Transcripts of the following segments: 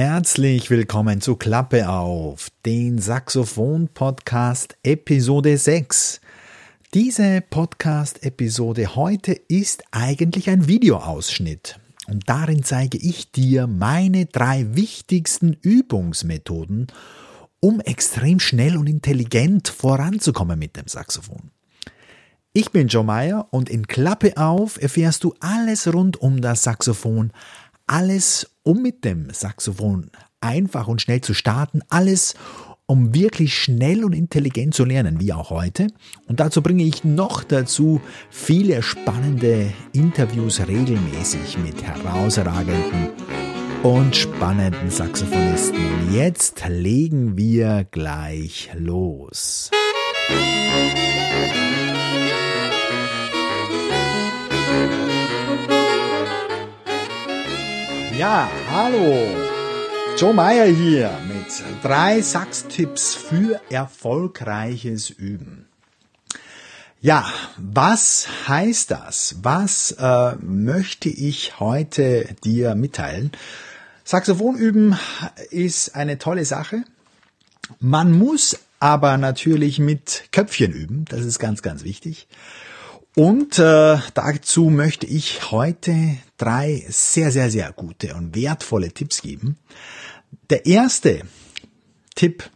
Herzlich willkommen zu Klappe auf, den Saxophon-Podcast Episode 6. Diese Podcast-Episode heute ist eigentlich ein Videoausschnitt und darin zeige ich dir meine drei wichtigsten Übungsmethoden, um extrem schnell und intelligent voranzukommen mit dem Saxophon. Ich bin Joe Meyer und in Klappe auf erfährst du alles rund um das Saxophon, alles um mit dem Saxophon einfach und schnell zu starten, alles um wirklich schnell und intelligent zu lernen, wie auch heute. Und dazu bringe ich noch dazu viele spannende Interviews regelmäßig mit herausragenden und spannenden Saxophonisten. Und jetzt legen wir gleich los. Ja, hallo. Joe Meyer hier mit drei Sax-Tipps für erfolgreiches Üben. Ja, was heißt das? Was äh, möchte ich heute dir mitteilen? Saxophon üben ist eine tolle Sache. Man muss aber natürlich mit Köpfchen üben. Das ist ganz, ganz wichtig. Und äh, dazu möchte ich heute drei sehr, sehr, sehr gute und wertvolle Tipps geben. Der erste Tipp,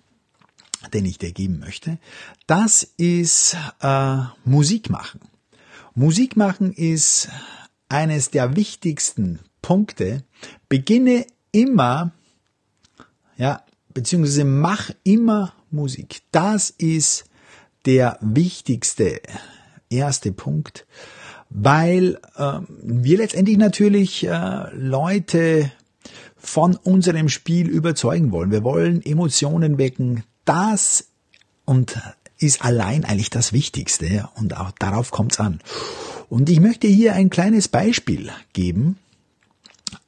den ich dir geben möchte, das ist äh, Musik machen. Musik machen ist eines der wichtigsten Punkte. Beginne immer, ja, beziehungsweise mach immer Musik. Das ist der wichtigste erste Punkt, weil äh, wir letztendlich natürlich äh, Leute von unserem Spiel überzeugen wollen. Wir wollen Emotionen wecken. Das und ist allein eigentlich das Wichtigste und auch darauf kommt es an. Und ich möchte hier ein kleines Beispiel geben,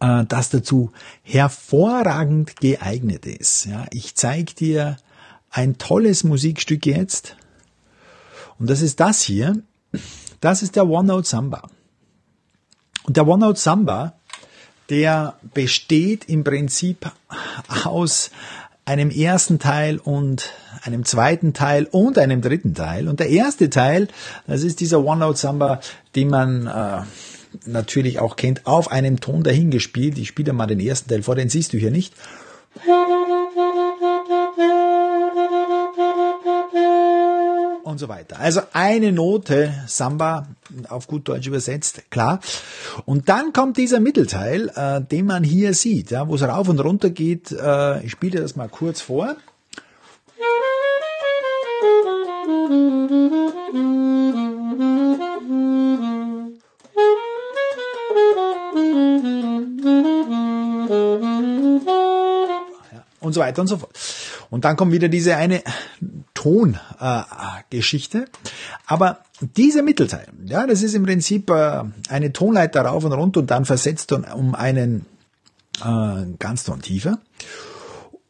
äh, das dazu hervorragend geeignet ist. Ja, ich zeige dir ein tolles Musikstück jetzt und das ist das hier. Das ist der One-Note Samba. Und der One-Note Samba, der besteht im Prinzip aus einem ersten Teil und einem zweiten Teil und einem dritten Teil. Und der erste Teil, das ist dieser One-Note Samba, den man äh, natürlich auch kennt, auf einem Ton dahingespielt. Ich spiele mal den ersten Teil vor, den siehst du hier nicht. Und so weiter. Also eine Note Samba, auf gut Deutsch übersetzt, klar. Und dann kommt dieser Mittelteil, äh, den man hier sieht, ja, wo es rauf und runter geht. Äh, ich spiele das mal kurz vor. und so weiter und so fort. Und dann kommt wieder diese eine Tongeschichte. Äh, Aber dieser Mittelteil, ja, das ist im Prinzip äh, eine Tonleiter rauf und runter und dann versetzt um einen äh, Ganzton tiefer.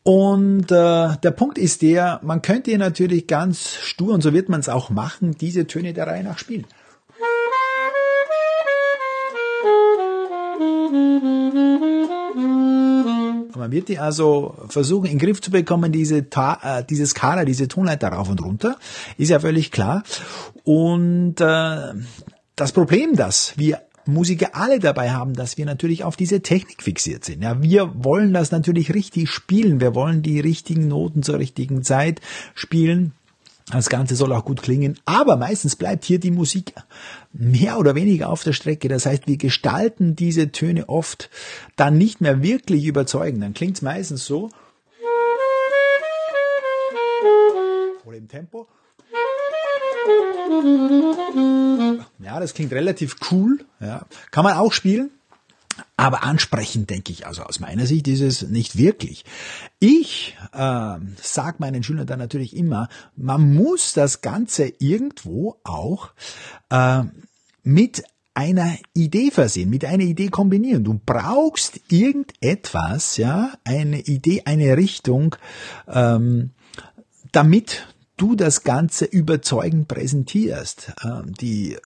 Und äh, der Punkt ist der, man könnte natürlich ganz stur, und so wird man es auch machen, diese Töne der Reihe nach spielen. Man wird die also versuchen, in den Griff zu bekommen, diese Ta äh, diese Skala, diese Tonleiter rauf und runter, ist ja völlig klar. Und äh, das Problem, das wir Musiker alle dabei haben, dass wir natürlich auf diese Technik fixiert sind. Ja, wir wollen das natürlich richtig spielen. Wir wollen die richtigen Noten zur richtigen Zeit spielen. Das Ganze soll auch gut klingen, aber meistens bleibt hier die Musik mehr oder weniger auf der Strecke. Das heißt, wir gestalten diese Töne oft dann nicht mehr wirklich überzeugend. Dann klingt es meistens so. Oder im Tempo. Ja, das klingt relativ cool. Ja. Kann man auch spielen. Aber ansprechend denke ich, also aus meiner Sicht ist es nicht wirklich. Ich äh, sage meinen Schülern dann natürlich immer, man muss das Ganze irgendwo auch äh, mit einer Idee versehen, mit einer Idee kombinieren. Du brauchst irgendetwas, ja, eine Idee, eine Richtung, ähm, damit du das Ganze überzeugend präsentierst. Ähm, die äh,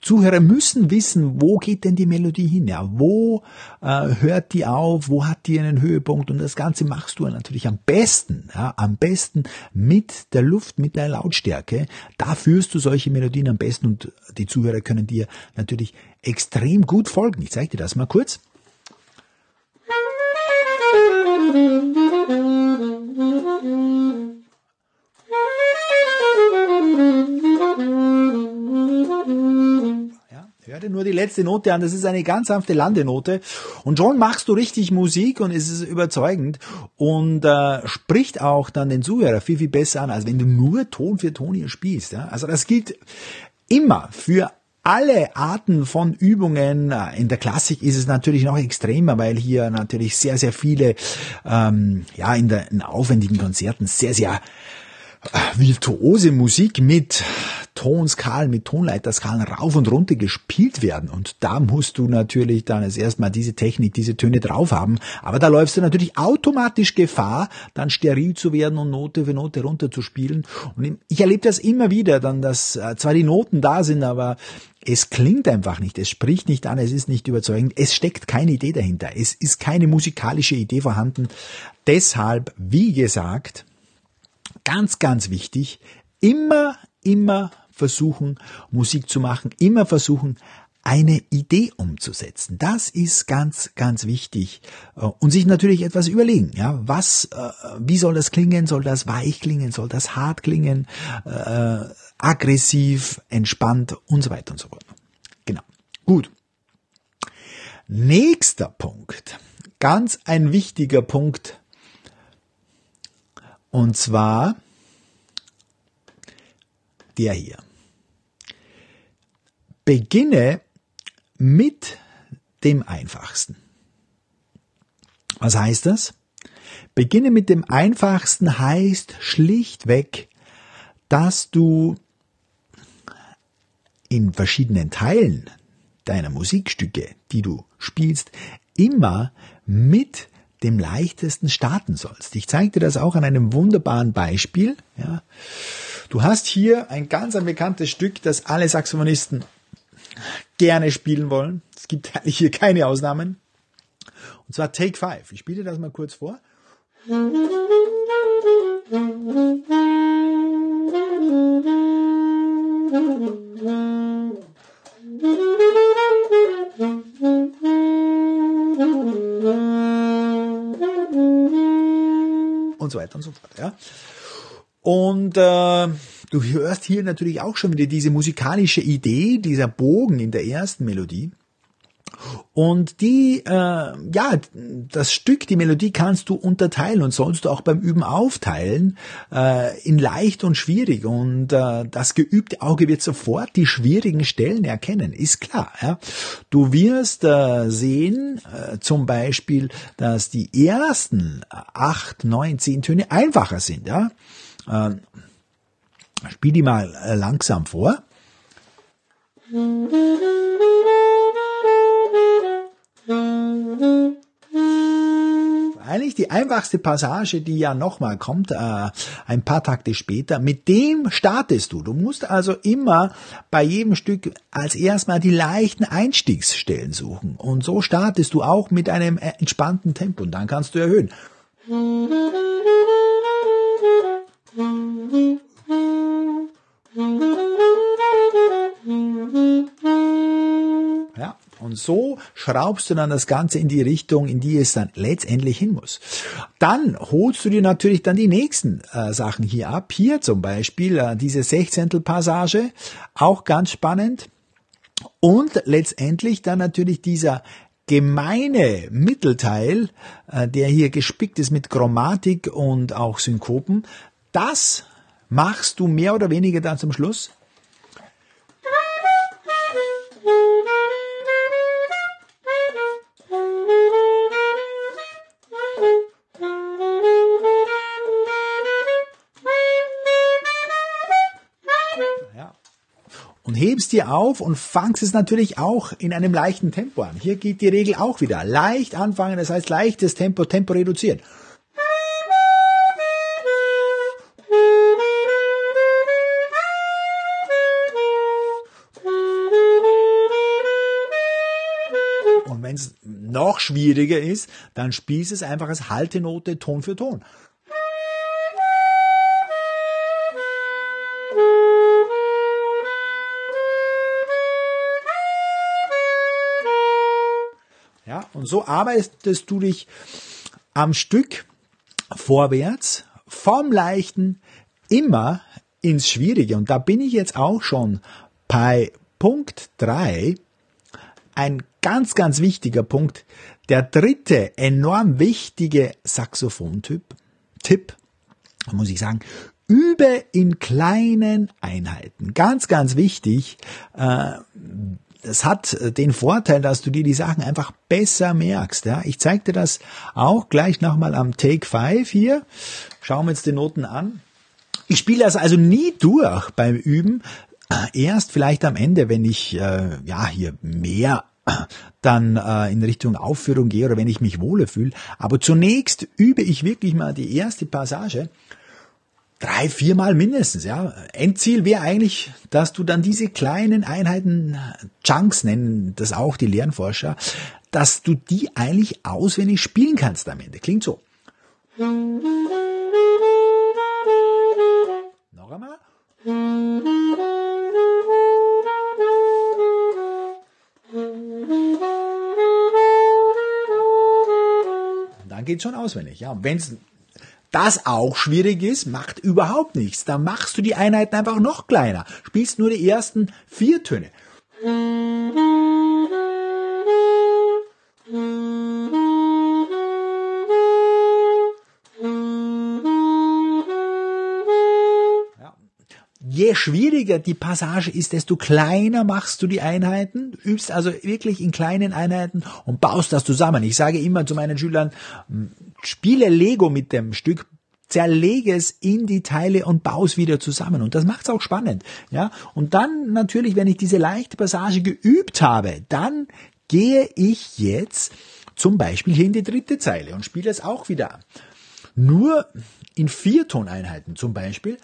Zuhörer müssen wissen, wo geht denn die Melodie hin? Ja, wo äh, hört die auf? Wo hat die einen Höhepunkt? Und das Ganze machst du natürlich am besten, ja, am besten mit der Luft, mit der Lautstärke. Da führst du solche Melodien am besten und die Zuhörer können dir natürlich extrem gut folgen. Ich zeige dir das mal kurz. Hör dir nur die letzte Note an, das ist eine ganz sanfte Landenote. Und schon machst du richtig Musik und es ist überzeugend und äh, spricht auch dann den Zuhörer viel, viel besser an, als wenn du nur Ton für Ton hier spielst. Ja? Also das gilt immer für alle Arten von Übungen. In der Klassik ist es natürlich noch extremer, weil hier natürlich sehr, sehr viele, ähm, ja, in, der, in aufwendigen Konzerten sehr, sehr äh, virtuose Musik mit Tonskalen, mit Tonleiterskalen rauf und runter gespielt werden. Und da musst du natürlich dann als erstmal diese Technik, diese Töne drauf haben. Aber da läufst du natürlich automatisch Gefahr, dann steril zu werden und Note für Note runter zu spielen. Und ich erlebe das immer wieder, dann, dass äh, zwar die Noten da sind, aber es klingt einfach nicht, es spricht nicht an, es ist nicht überzeugend, es steckt keine Idee dahinter, es ist keine musikalische Idee vorhanden. Deshalb, wie gesagt, ganz, ganz wichtig, immer, immer versuchen, Musik zu machen, immer versuchen, eine Idee umzusetzen. Das ist ganz, ganz wichtig. Äh, und sich natürlich etwas überlegen, ja, was, äh, wie soll das klingen? Soll das weich klingen? Soll das hart klingen? Äh, aggressiv, entspannt und so weiter und so fort. Genau. Gut. Nächster Punkt. Ganz ein wichtiger Punkt. Und zwar der hier. Beginne mit dem Einfachsten. Was heißt das? Beginne mit dem Einfachsten heißt schlichtweg, dass du in verschiedenen Teilen deiner Musikstücke, die du spielst, immer mit dem leichtesten starten sollst. Ich zeige dir das auch an einem wunderbaren Beispiel. Ja. Du hast hier ein ganz ein bekanntes Stück, das alle Saxophonisten gerne spielen wollen. Es gibt hier keine Ausnahmen. Und zwar Take Five. Ich spiele das mal kurz vor. Und so weiter und so fort. Ja. Und äh, du hörst hier natürlich auch schon wieder diese musikalische Idee, dieser Bogen in der ersten Melodie. Und die, äh, ja, das Stück, die Melodie kannst du unterteilen und sollst du auch beim Üben aufteilen äh, in leicht und schwierig. Und äh, das geübte Auge wird sofort die schwierigen Stellen erkennen, ist klar. Ja? Du wirst äh, sehen, äh, zum Beispiel, dass die ersten acht, neun, zehn Töne einfacher sind. Ja? Äh, spiel die mal äh, langsam vor. Eigentlich die einfachste Passage, die ja nochmal kommt, äh, ein paar Takte später, mit dem startest du. Du musst also immer bei jedem Stück als erstmal die leichten Einstiegsstellen suchen. Und so startest du auch mit einem entspannten Tempo und dann kannst du erhöhen. Und so schraubst du dann das Ganze in die Richtung, in die es dann letztendlich hin muss. Dann holst du dir natürlich dann die nächsten äh, Sachen hier ab. Hier zum Beispiel äh, diese Sechzehntel-Passage, auch ganz spannend. Und letztendlich dann natürlich dieser gemeine Mittelteil, äh, der hier gespickt ist mit Chromatik und auch Synkopen, das machst du mehr oder weniger dann zum Schluss. dir auf und fangst es natürlich auch in einem leichten Tempo an. Hier geht die Regel auch wieder. Leicht anfangen, das heißt leichtes Tempo, Tempo reduzieren. Und wenn es noch schwieriger ist, dann spielst es einfach als Haltenote Ton für Ton. Und so arbeitest du dich am Stück vorwärts vom Leichten immer ins Schwierige. Und da bin ich jetzt auch schon bei Punkt drei. Ein ganz, ganz wichtiger Punkt. Der dritte enorm wichtige Saxophontyp, Tipp, muss ich sagen, übe in kleinen Einheiten. Ganz, ganz wichtig. Äh, das hat äh, den Vorteil, dass du dir die Sachen einfach besser merkst. Ja? Ich zeige dir das auch gleich nochmal am Take 5 hier. Schauen wir uns die Noten an. Ich spiele das also nie durch beim Üben. Erst vielleicht am Ende, wenn ich äh, ja hier mehr dann äh, in Richtung Aufführung gehe oder wenn ich mich wohle fühle. Aber zunächst übe ich wirklich mal die erste Passage drei, viermal mindestens, ja. Endziel wäre eigentlich, dass du dann diese kleinen Einheiten, Chunks nennen das auch die Lernforscher, dass du die eigentlich auswendig spielen kannst am Ende. Klingt so. Noch einmal. dann geht's schon auswendig. Ja, wenn es das auch schwierig ist, macht überhaupt nichts. Da machst du die Einheiten einfach noch kleiner. Spielst nur die ersten vier Töne. Je schwieriger die Passage ist, desto kleiner machst du die Einheiten, übst also wirklich in kleinen Einheiten und baust das zusammen. Ich sage immer zu meinen Schülern, spiele Lego mit dem Stück, zerlege es in die Teile und baue es wieder zusammen. Und das macht es auch spannend. Ja? Und dann natürlich, wenn ich diese leichte Passage geübt habe, dann gehe ich jetzt zum Beispiel hier in die dritte Zeile und spiele es auch wieder. Nur in Viertoneinheiten zum Beispiel.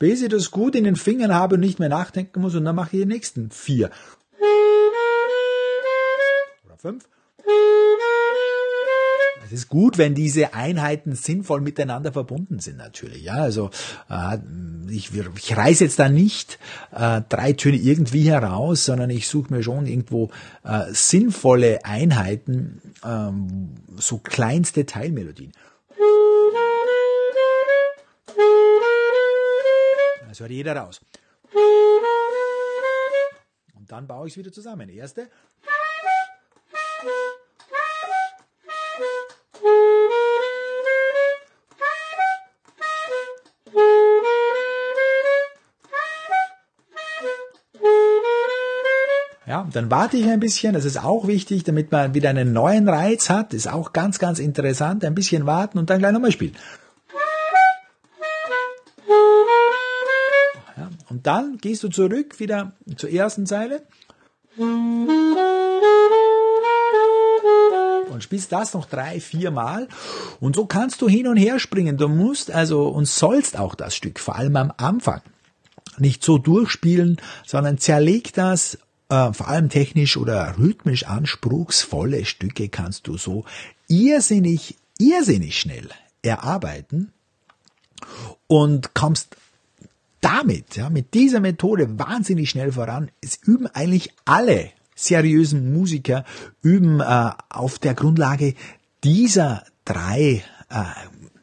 Bis ich das gut in den Fingern habe und nicht mehr nachdenken muss und dann mache ich die nächsten vier. Oder fünf. Es ist gut, wenn diese Einheiten sinnvoll miteinander verbunden sind, natürlich. Ja, also äh, ich, ich reiße jetzt da nicht äh, drei Töne irgendwie heraus, sondern ich suche mir schon irgendwo äh, sinnvolle Einheiten, ähm, so kleinste Teilmelodien. Das hört jeder raus. Und dann baue ich es wieder zusammen. Erste. Ja, dann warte ich ein bisschen, das ist auch wichtig, damit man wieder einen neuen Reiz hat, ist auch ganz, ganz interessant, ein bisschen warten und dann gleich nochmal spielen. Und dann gehst du zurück wieder zur ersten Zeile und spielst das noch drei, vier Mal. Und so kannst du hin und her springen. Du musst also und sollst auch das Stück, vor allem am Anfang, nicht so durchspielen, sondern zerleg das äh, vor allem technisch oder rhythmisch anspruchsvolle Stücke kannst du so irrsinnig, irrsinnig schnell erarbeiten und kommst damit, ja, mit dieser Methode wahnsinnig schnell voran. Es üben eigentlich alle seriösen Musiker, üben äh, auf der Grundlage dieser drei äh,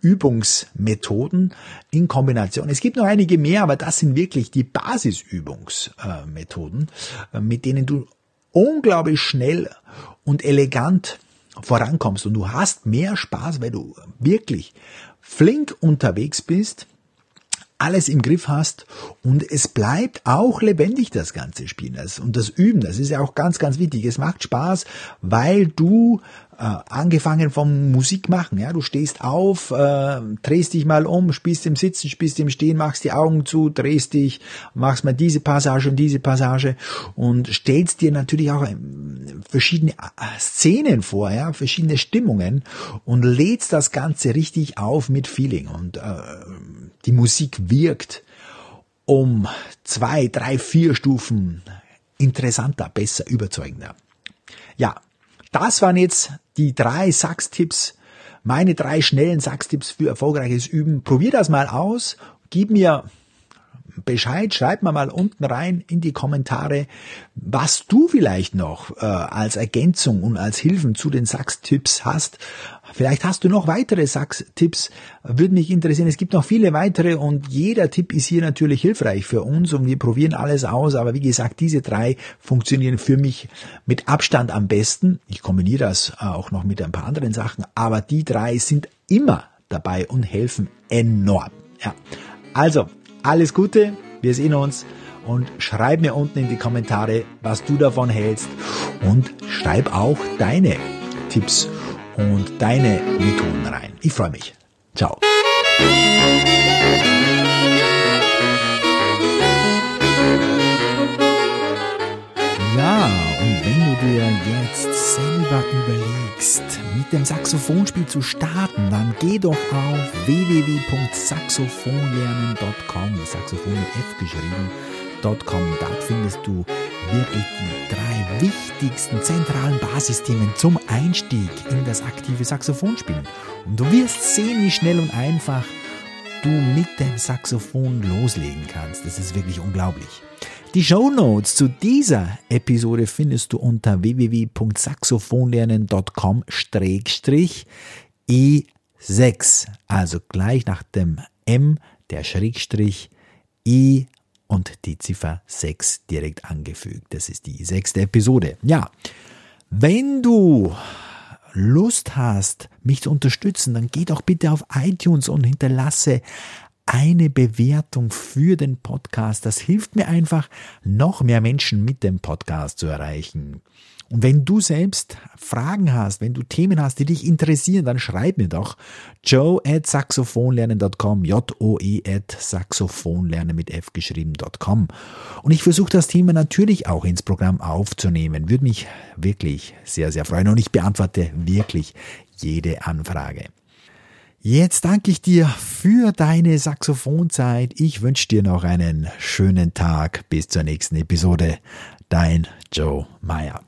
Übungsmethoden in Kombination. Es gibt noch einige mehr, aber das sind wirklich die Basisübungsmethoden, äh, mit denen du unglaublich schnell und elegant vorankommst und du hast mehr Spaß, weil du wirklich flink unterwegs bist alles im Griff hast und es bleibt auch lebendig, das ganze Spiel. und das Üben, das ist ja auch ganz, ganz wichtig. Es macht Spaß, weil du äh, angefangen vom Musik machen, ja, du stehst auf, äh, drehst dich mal um, spielst im Sitzen, spielst im Stehen, machst die Augen zu, drehst dich, machst mal diese Passage und diese Passage und stellst dir natürlich auch ähm, verschiedene äh, Szenen vor, ja, verschiedene Stimmungen und lädst das Ganze richtig auf mit Feeling und äh, die Musik wirkt um zwei, drei, vier Stufen interessanter, besser, überzeugender. Ja, das waren jetzt die drei Sachstipps, meine drei schnellen Sachstipps für erfolgreiches Üben. Probier das mal aus, gib mir Bescheid, schreib mir mal unten rein in die Kommentare, was du vielleicht noch äh, als Ergänzung und als Hilfen zu den Sachstipps hast. Vielleicht hast du noch weitere Sachs-Tipps, würde mich interessieren. Es gibt noch viele weitere und jeder Tipp ist hier natürlich hilfreich für uns und wir probieren alles aus. Aber wie gesagt, diese drei funktionieren für mich mit Abstand am besten. Ich kombiniere das auch noch mit ein paar anderen Sachen, aber die drei sind immer dabei und helfen enorm. Ja. Also, alles Gute, wir sehen uns und schreib mir unten in die Kommentare, was du davon hältst und schreib auch deine Tipps und deine Methoden rein. Ich freue mich. Ciao. Ja, und wenn du dir jetzt selber überlegst, mit dem Saxophonspiel zu starten, dann geh doch auf www.saxophonlernen.com, Saxophon mit F geschrieben, .com. Dort findest du wirklich die drei wichtigsten zentralen Basisthemen zum Einstieg in das aktive Saxophonspielen. Und du wirst sehen, wie schnell und einfach du mit dem Saxophon loslegen kannst. Das ist wirklich unglaublich. Die Show Notes zu dieser Episode findest du unter www.saxophonlernen.com-e6. Also gleich nach dem M der Schrägstrich E und die Ziffer 6 direkt angefügt. Das ist die sechste Episode. Ja, wenn du Lust hast, mich zu unterstützen, dann geh doch bitte auf iTunes und hinterlasse eine Bewertung für den Podcast. Das hilft mir einfach, noch mehr Menschen mit dem Podcast zu erreichen. Und wenn du selbst Fragen hast, wenn du Themen hast, die dich interessieren, dann schreib mir doch joe at saxophonlernen.com, J-O-E at saxophonlernen mit F geschrieben.com. Und ich versuche das Thema natürlich auch ins Programm aufzunehmen. Würde mich wirklich sehr, sehr freuen. Und ich beantworte wirklich jede Anfrage. Jetzt danke ich dir für deine Saxophonzeit. Ich wünsche dir noch einen schönen Tag. Bis zur nächsten Episode. Dein Joe Meyer.